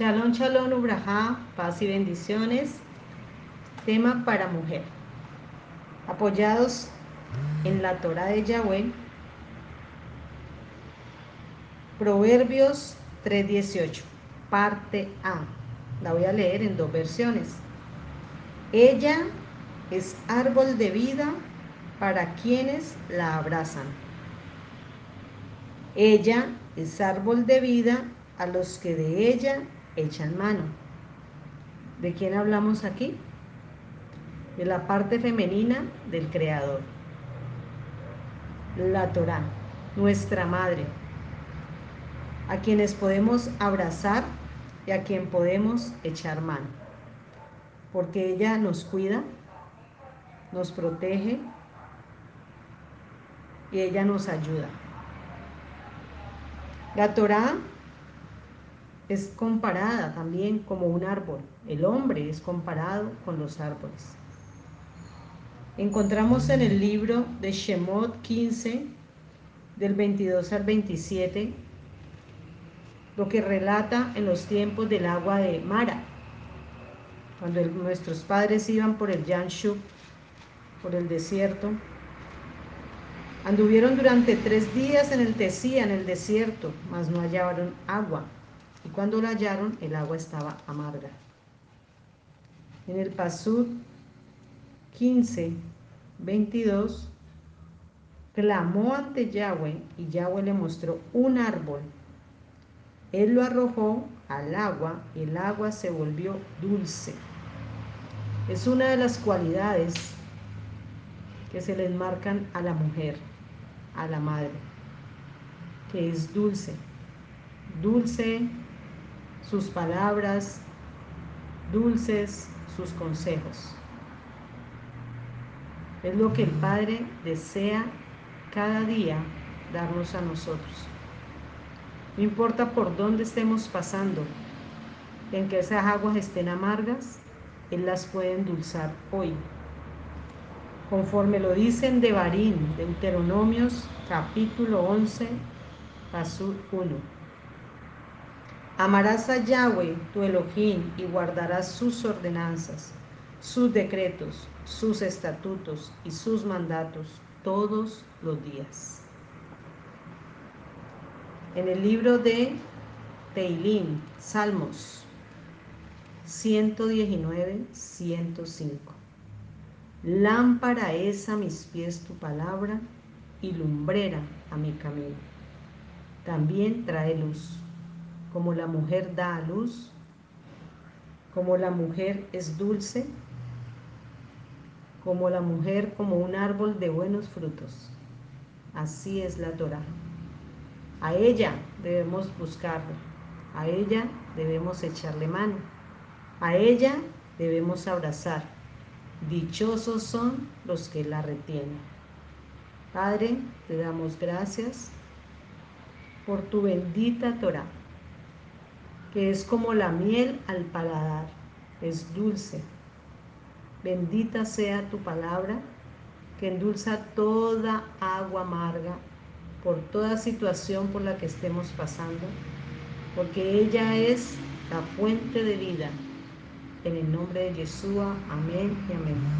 Shalom, shalom, ubrajá, paz y bendiciones. Tema para mujer. Apoyados en la Torah de Yahweh. Proverbios 3:18, parte A. La voy a leer en dos versiones. Ella es árbol de vida para quienes la abrazan. Ella es árbol de vida a los que de ella echan mano. ¿De quién hablamos aquí? De la parte femenina del Creador. La Torah, nuestra madre, a quienes podemos abrazar y a quien podemos echar mano. Porque ella nos cuida, nos protege y ella nos ayuda. La Torah es comparada también como un árbol. El hombre es comparado con los árboles. Encontramos en el libro de Shemot 15, del 22 al 27, lo que relata en los tiempos del agua de Mara, cuando nuestros padres iban por el Yanshuk, por el desierto. Anduvieron durante tres días en el Tesía, en el desierto, mas no hallaron agua y cuando la hallaron el agua estaba amarga. En el Pasud 15, 22, clamó ante Yahweh y Yahweh le mostró un árbol. Él lo arrojó al agua y el agua se volvió dulce. Es una de las cualidades que se les marcan a la mujer, a la madre, que es dulce. Dulce sus palabras, dulces sus consejos. Es lo que el Padre desea cada día darnos a nosotros. No importa por dónde estemos pasando, en que esas aguas estén amargas, Él las puede endulzar hoy. Conforme lo dicen de Barín, Deuteronomios capítulo 11, paso 1. Amarás a Yahweh, tu Elohim, y guardarás sus ordenanzas, sus decretos, sus estatutos y sus mandatos todos los días. En el libro de Teilín, Salmos 119, 105. Lámpara es a mis pies tu palabra y lumbrera a mi camino. También trae luz como la mujer da a luz, como la mujer es dulce, como la mujer como un árbol de buenos frutos. Así es la Torah. A ella debemos buscarlo, a ella debemos echarle mano, a ella debemos abrazar. Dichosos son los que la retienen. Padre, te damos gracias por tu bendita Torah que es como la miel al paladar, es dulce. Bendita sea tu palabra, que endulza toda agua amarga por toda situación por la que estemos pasando, porque ella es la fuente de vida. En el nombre de Yeshua, amén y amén.